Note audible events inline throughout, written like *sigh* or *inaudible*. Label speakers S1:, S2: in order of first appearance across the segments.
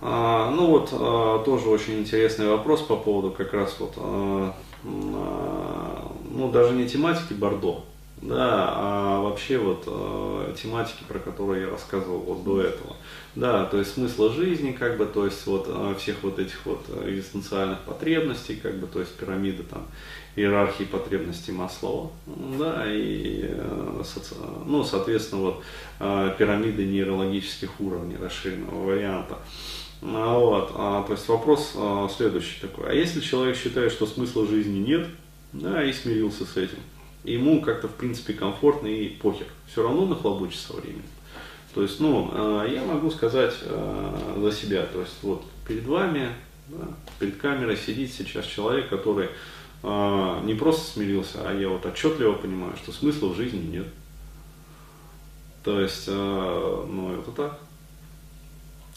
S1: А, ну вот, а, тоже очень интересный вопрос по поводу как раз вот, а, ну даже не тематики Бордо, да, а вообще вот э, тематики, про которые я рассказывал вот до этого. Да, то есть смысла жизни, как бы, то есть вот э, всех вот этих вот экзистенциальных потребностей, как бы, то есть пирамиды там, иерархии потребностей Маслова, да, и, э, соци... ну, соответственно, вот э, пирамиды нейрологических уровней расширенного варианта. Вот, а, то есть вопрос а, следующий такой. А если человек считает, что смысла жизни нет, да, и смирился с этим, ему как-то в принципе комфортно и похер. Все равно нахлобучит со временем. То есть, ну, а, я могу сказать а, за себя, то есть вот перед вами, да, перед камерой сидит сейчас человек, который а, не просто смирился, а я вот отчетливо понимаю, что смысла в жизни нет. То есть, ну, это так.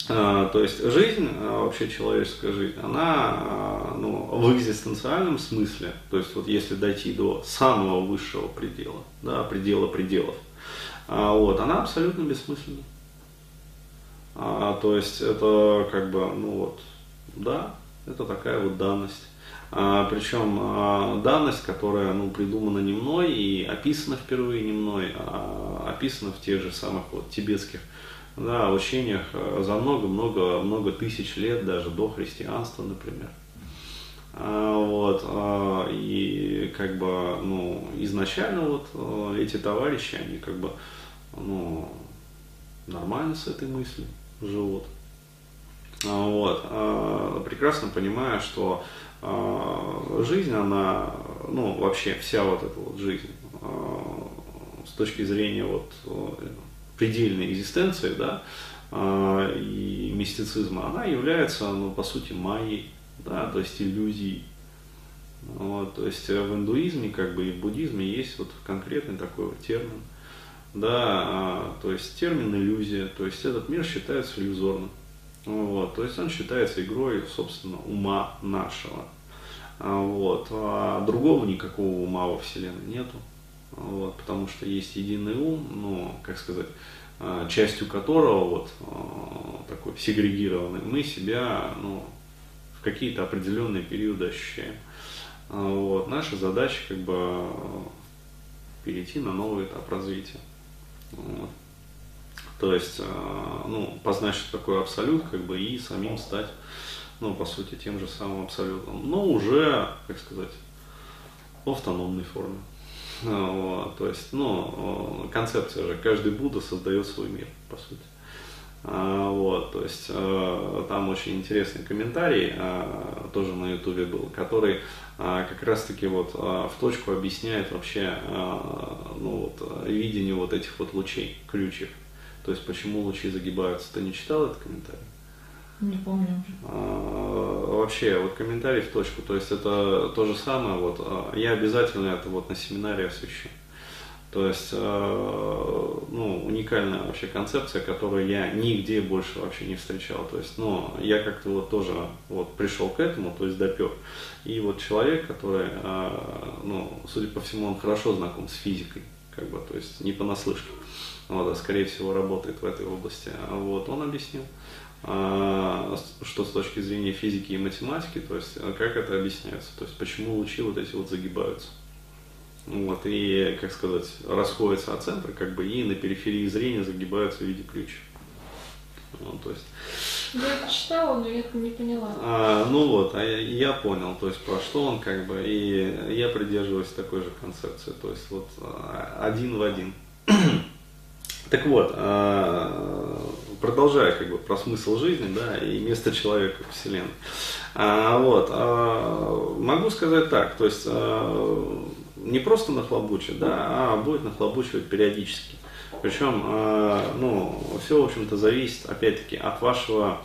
S1: А, то есть жизнь, вообще человеческая жизнь, она а, ну, в экзистенциальном смысле, то есть вот если дойти до самого высшего предела, да, предела пределов, вот, она абсолютно бессмысленна. То есть это как бы, ну вот, да, это такая вот данность. Причем данность, которая ну, придумана не мной и описана впервые не мной, а описана в тех же самых вот тибетских да, учениях э, за много-много-много тысяч лет, даже до христианства, например. А, вот, а, и как бы, ну, изначально вот э, эти товарищи, они как бы, ну, нормально с этой мыслью живут. А, вот, прекрасно понимая, что жизнь, она, ну, вообще вся вот эта вот жизнь, с точки зрения вот предельной экзистенции, да, а, и мистицизма, она является, ну, по сути, майей, да, то есть иллюзией. Вот, то есть в индуизме, как бы и в буддизме есть вот конкретный такой вот термин, да, а, то есть термин иллюзия, то есть этот мир считается иллюзорным. Вот, то есть он считается игрой, собственно, ума нашего. А, вот, а другого никакого ума во Вселенной нету вот, потому что есть единый ум, ну, как сказать, а, частью которого вот а, такой сегрегированный, мы себя ну, в какие-то определенные периоды ощущаем. А, вот. Наша задача как бы перейти на новый этап развития. Вот. То есть, ну, познать, что такое абсолют, как бы, и самим стать, ну, по сути, тем же самым абсолютом. Но уже, как сказать, в автономной форме. *laughs* Вот, то есть, ну, концепция же, каждый Будда создает свой мир, по сути. А, вот, то есть э, там очень интересный комментарий, а, тоже на ютубе был, который как раз таки вот в точку объясняет вообще ну, вот, видение вот этих вот лучей, ключев. То есть почему лучи загибаются. Ты не читал этот комментарий?
S2: Не помню.
S1: А, вообще, вот комментарий в точку, то есть это то же самое, вот а, я обязательно это вот на семинаре освещу. То есть, а, ну, уникальная вообще концепция, которую я нигде больше вообще не встречал. То есть, ну, я как-то вот тоже вот пришел к этому, то есть допер. И вот человек, который, ну, судя по всему, он хорошо знаком с физикой, как бы, то есть не понаслышке, вот, а скорее всего работает в этой области. Вот, он объяснил. А, что с точки зрения физики и математики, то есть а как это объясняется, то есть почему лучи вот эти вот загибаются. Вот, и, как сказать, расходятся от центра, как бы, и на периферии зрения загибаются в виде ключа. Вот, то есть,
S2: я это читала, но я это не поняла.
S1: А, ну вот, а я, я понял, то есть про что он как бы, и я придерживаюсь такой же концепции, то есть вот а, один в один. *clears throat* так вот, продолжая как бы про смысл жизни, да, и место человека в Вселенной. А, вот, а, могу сказать так, то есть а, не просто нахлобучит, да, а будет нахлобучивать периодически. Причем, а, ну, все, в общем-то, зависит, опять-таки, от вашего,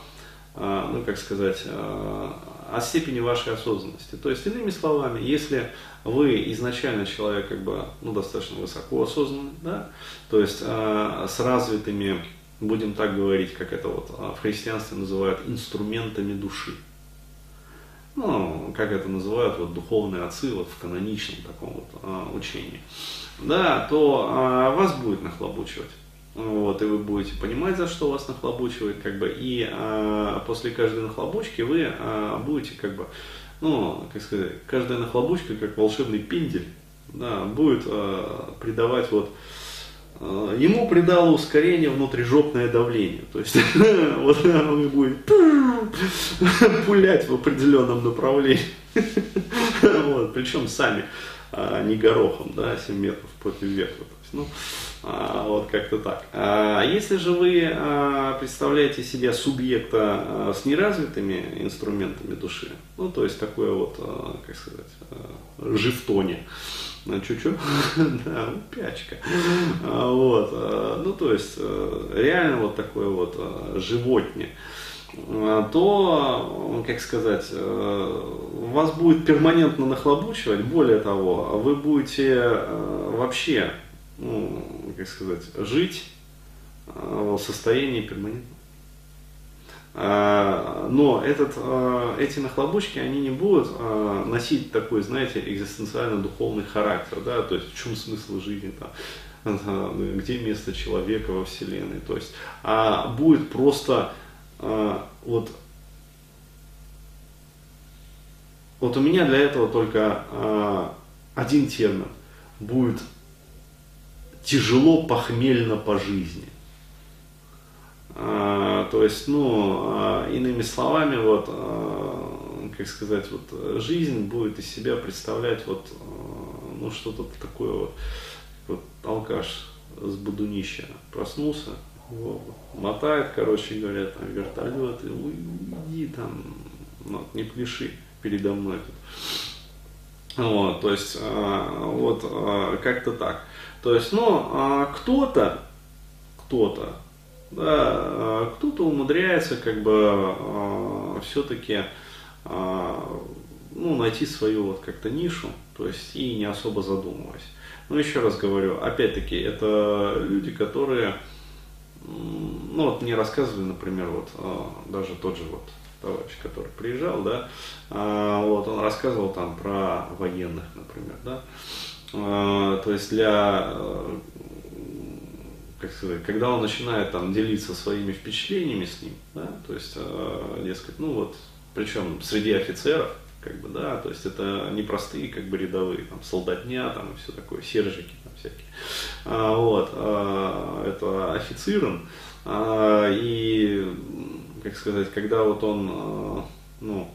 S1: а, ну, как сказать, а, от степени вашей осознанности. То есть, иными словами, если вы изначально человек, как бы, ну, достаточно высоко осознанный, да, то есть а, с развитыми будем так говорить, как это вот а, в христианстве называют инструментами души. Ну, как это называют вот духовные отцы вот в каноничном таком вот а, учении. Да, то а, вас будет нахлобучивать. вот, и вы будете понимать, за что вас нахлобучивает, как бы, и а, после каждой нахлобучки вы а, будете, как бы, ну, как сказать, каждая нахлобучка, как волшебный пендель, да, будет а, придавать вот, ему придало ускорение внутрижопное давление, то есть *laughs* вот он будет *laughs* пулять в определенном направлении, *laughs* вот, причем сами, а не горохом, да, 7 метров против ветра, то есть, ну, а, вот как-то так. А если же вы а, представляете себя субъекта с неразвитыми инструментами души, ну то есть такое вот, как сказать, живтоне, чуть-чуть, *laughs* да, пячка, вот, ну то есть реально вот такое вот животне, то, как сказать, вас будет перманентно нахлобучивать, более того, вы будете вообще ну, как сказать, жить а, в состоянии перманентного. Но этот, а, эти нахлобучки, они не будут носить такой, знаете, экзистенциально-духовный характер, да, то есть в чем смысл жизни, там, где место человека во Вселенной, то есть, а будет просто вот вот у меня для этого только один термин будет тяжело похмельно по жизни. А, то есть, ну, а, иными словами, вот, а, как сказать, вот жизнь будет из себя представлять вот, ну, что-то такое вот, вот алкаш с будунища проснулся, вот, мотает, короче говоря, там вертолет, и уйди там, ну, не пляши передо мной тут. Вот, то есть, вот, как-то так. То есть, ну, кто-то, кто-то, да, а, кто-то умудряется как бы а, все-таки ну, найти свою вот как-то нишу, то есть и не особо задумываясь. Но еще раз говорю, опять-таки, это люди, которые, ну вот мне рассказывали, например, вот даже тот же вот товарищ, который приезжал, да, вот он рассказывал там про военных, например, да, а, то есть для, как сказать, когда он начинает там делиться своими впечатлениями с ним, да, то есть, э, дескать, ну вот, причем среди офицеров, как бы, да, то есть это не простые, как бы, рядовые, там, солдатня, там, и все такое, сержики, там, всякие, а, вот, а, это офицером, а, и, как сказать, когда вот он, а, ну,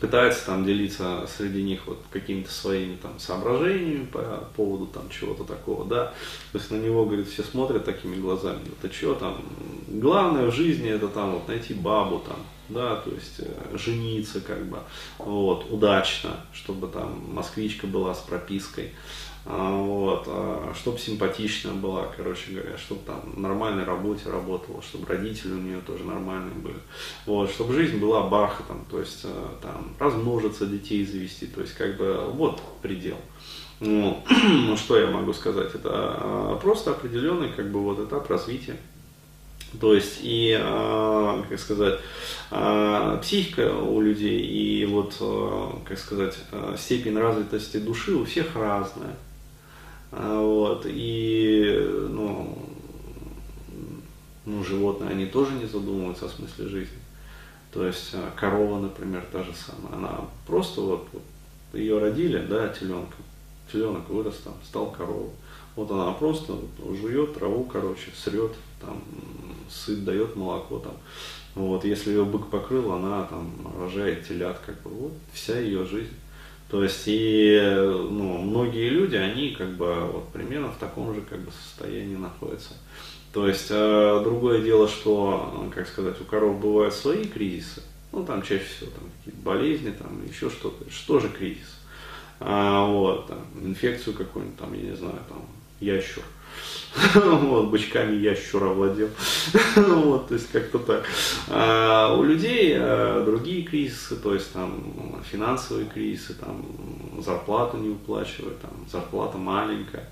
S1: пытается там делиться среди них вот какими-то своими там соображениями по поводу там чего-то такого, да, то есть на него, говорит, все смотрят такими глазами, это что там, главное в жизни это там вот найти бабу там, да, то есть э, жениться как бы, вот, удачно, чтобы там москвичка была с пропиской, а, вот, а, чтобы симпатичная была, короче говоря, чтобы там нормальной работе работала, чтобы родители у нее тоже нормальные были, вот, чтобы жизнь была бархатом, то есть э, там размножиться, детей завести, то есть как бы вот предел. Ну, *clears throat* ну что я могу сказать, это а, просто определенный как бы вот этап развития. То есть и, как сказать, психика у людей и вот, как сказать, степень развитости души у всех разная. А, вот, и, ну, ну, животные, они тоже не задумываются о смысле жизни. То есть а, корова, например, та же самая, она просто вот, вот ее родили, да, теленком, теленок вырос там, стал коровой. Вот она просто жует траву, короче, срет, там, сыт, дает молоко там. Вот, если ее бык покрыл, она там рожает телят, как бы, вот вся ее жизнь. То есть и ну, многие люди, они как бы вот примерно в таком же как бы состоянии находятся. То есть э, другое дело, что, как сказать, у коров бывают свои кризисы, ну там чаще всего там какие-то болезни, там еще что-то, что же кризис. А, вот, там, инфекцию какую-нибудь, там, я не знаю, там, ящур. *laughs* вот, бычками ящура владел. *laughs* вот, то есть как-то так. А у людей а, другие кризисы, то есть там финансовые кризисы, там зарплату не выплачивают, там зарплата маленькая.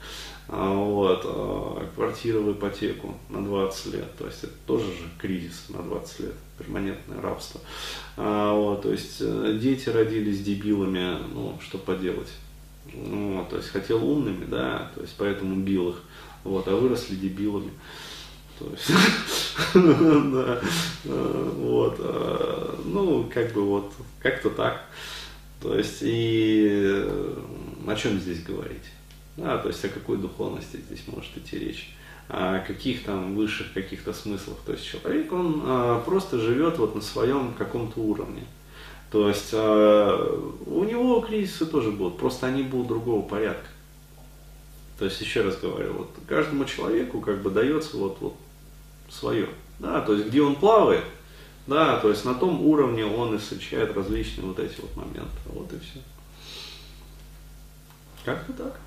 S1: А, вот, а, квартира в ипотеку на 20 лет, то есть это тоже же кризис на 20 лет, перманентное рабство. А, вот, то есть э, дети родились дебилами, ну, что поделать. Вот, то есть хотел умными, да, то есть поэтому бил их. вот, а выросли дебилами. То есть, *laughs* э, вот, э, ну, как бы вот, как-то так. То есть, и э, о чем здесь говорить? Да, то есть, о какой духовности здесь может идти речь? О каких там высших каких-то смыслах? То есть, человек, он а, просто живет вот на своем каком-то уровне. То есть, а, кризисы тоже будут, просто они будут другого порядка. То есть, еще раз говорю, вот каждому человеку как бы дается вот, вот свое. Да, то есть, где он плавает, да, то есть на том уровне он и встречает различные вот эти вот моменты. Вот и все. Как-то так.